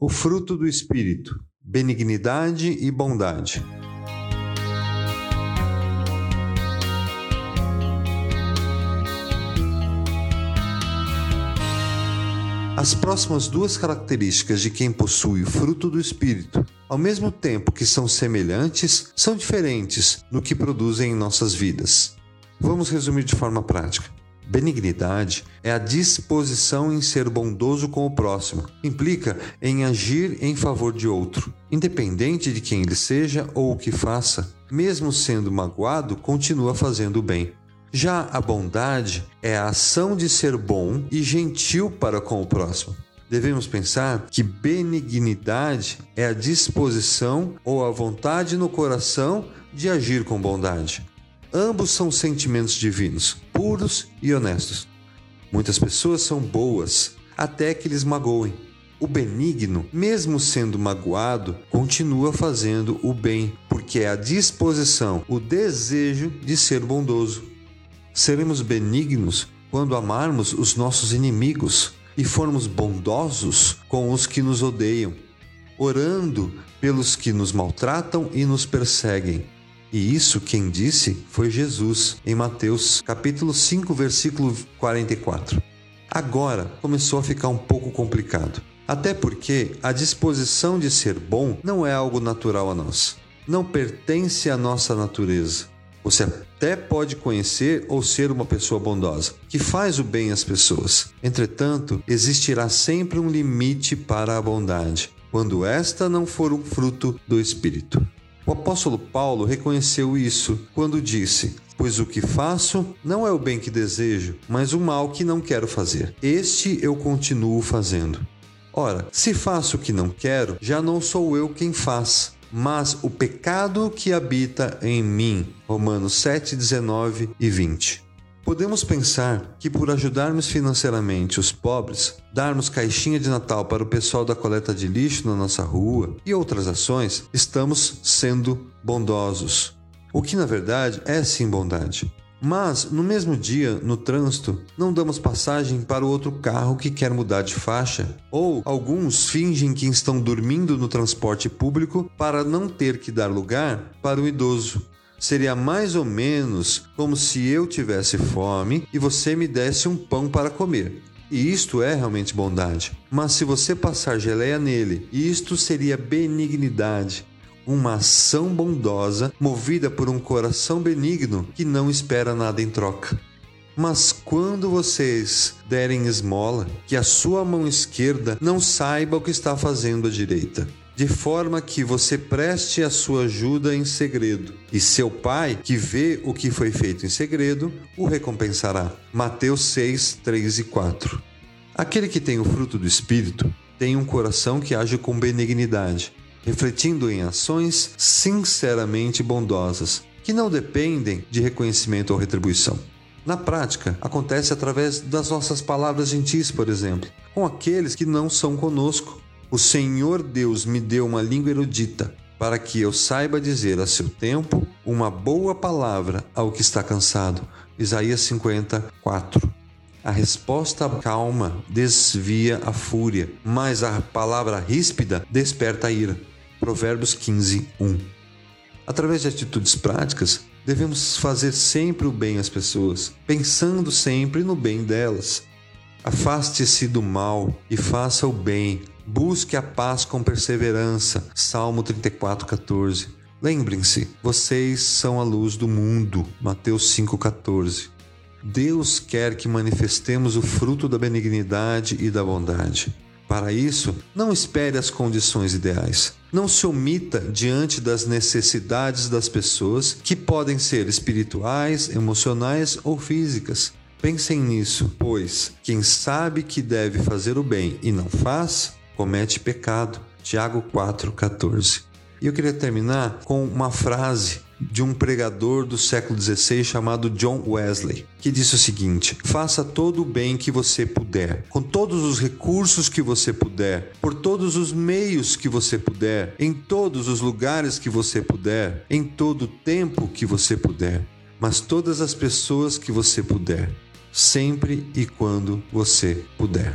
O fruto do Espírito: benignidade e bondade. As próximas duas características de quem possui o fruto do Espírito, ao mesmo tempo que são semelhantes, são diferentes no que produzem em nossas vidas. Vamos resumir de forma prática. Benignidade é a disposição em ser bondoso com o próximo. Implica em agir em favor de outro, independente de quem ele seja ou o que faça. Mesmo sendo magoado, continua fazendo o bem. Já a bondade é a ação de ser bom e gentil para com o próximo. Devemos pensar que benignidade é a disposição ou a vontade no coração de agir com bondade. Ambos são sentimentos divinos, puros e honestos. Muitas pessoas são boas até que lhes magoem. O benigno, mesmo sendo magoado, continua fazendo o bem, porque é a disposição, o desejo de ser bondoso. Seremos benignos quando amarmos os nossos inimigos e formos bondosos com os que nos odeiam, orando pelos que nos maltratam e nos perseguem e isso quem disse foi Jesus, em Mateus capítulo 5, versículo 44. Agora começou a ficar um pouco complicado. Até porque a disposição de ser bom não é algo natural a nós. Não pertence à nossa natureza. Você até pode conhecer ou ser uma pessoa bondosa, que faz o bem às pessoas. Entretanto, existirá sempre um limite para a bondade, quando esta não for um fruto do Espírito. O apóstolo Paulo reconheceu isso quando disse: Pois o que faço não é o bem que desejo, mas o mal que não quero fazer. Este eu continuo fazendo. Ora, se faço o que não quero, já não sou eu quem faz, mas o pecado que habita em mim. Romanos 7, 19 e 20. Podemos pensar que por ajudarmos financeiramente os pobres, darmos caixinha de Natal para o pessoal da coleta de lixo na nossa rua e outras ações, estamos sendo bondosos. O que na verdade é sim bondade. Mas, no mesmo dia, no trânsito, não damos passagem para o outro carro que quer mudar de faixa. Ou alguns fingem que estão dormindo no transporte público para não ter que dar lugar para o idoso seria mais ou menos como se eu tivesse fome e você me desse um pão para comer. E isto é realmente bondade. Mas se você passar geleia nele, isto seria benignidade, uma ação bondosa movida por um coração benigno que não espera nada em troca. Mas quando vocês derem esmola, que a sua mão esquerda não saiba o que está fazendo a direita de forma que você preste a sua ajuda em segredo, e seu pai, que vê o que foi feito em segredo, o recompensará. Mateus 6, 3 e 4. Aquele que tem o fruto do Espírito tem um coração que age com benignidade, refletindo em ações sinceramente bondosas, que não dependem de reconhecimento ou retribuição. Na prática, acontece através das nossas palavras gentis, por exemplo, com aqueles que não são conosco, o Senhor Deus me deu uma língua erudita, para que eu saiba dizer a seu tempo uma boa palavra ao que está cansado. Isaías 54. A resposta calma desvia a fúria, mas a palavra ríspida desperta a ira. Provérbios 15, 1. Através de atitudes práticas, devemos fazer sempre o bem às pessoas, pensando sempre no bem delas. Afaste-se do mal e faça o bem Busque a paz com perseverança. Salmo 34:14. Lembrem-se, vocês são a luz do mundo. Mateus 5:14. Deus quer que manifestemos o fruto da benignidade e da bondade. Para isso, não espere as condições ideais. Não se omita diante das necessidades das pessoas, que podem ser espirituais, emocionais ou físicas. Pensem nisso, pois quem sabe que deve fazer o bem e não faz, comete pecado. Tiago 4,14. E eu queria terminar com uma frase de um pregador do século XVI chamado John Wesley, que disse o seguinte: Faça todo o bem que você puder, com todos os recursos que você puder, por todos os meios que você puder, em todos os lugares que você puder, em todo o tempo que você puder, mas todas as pessoas que você puder, sempre e quando você puder.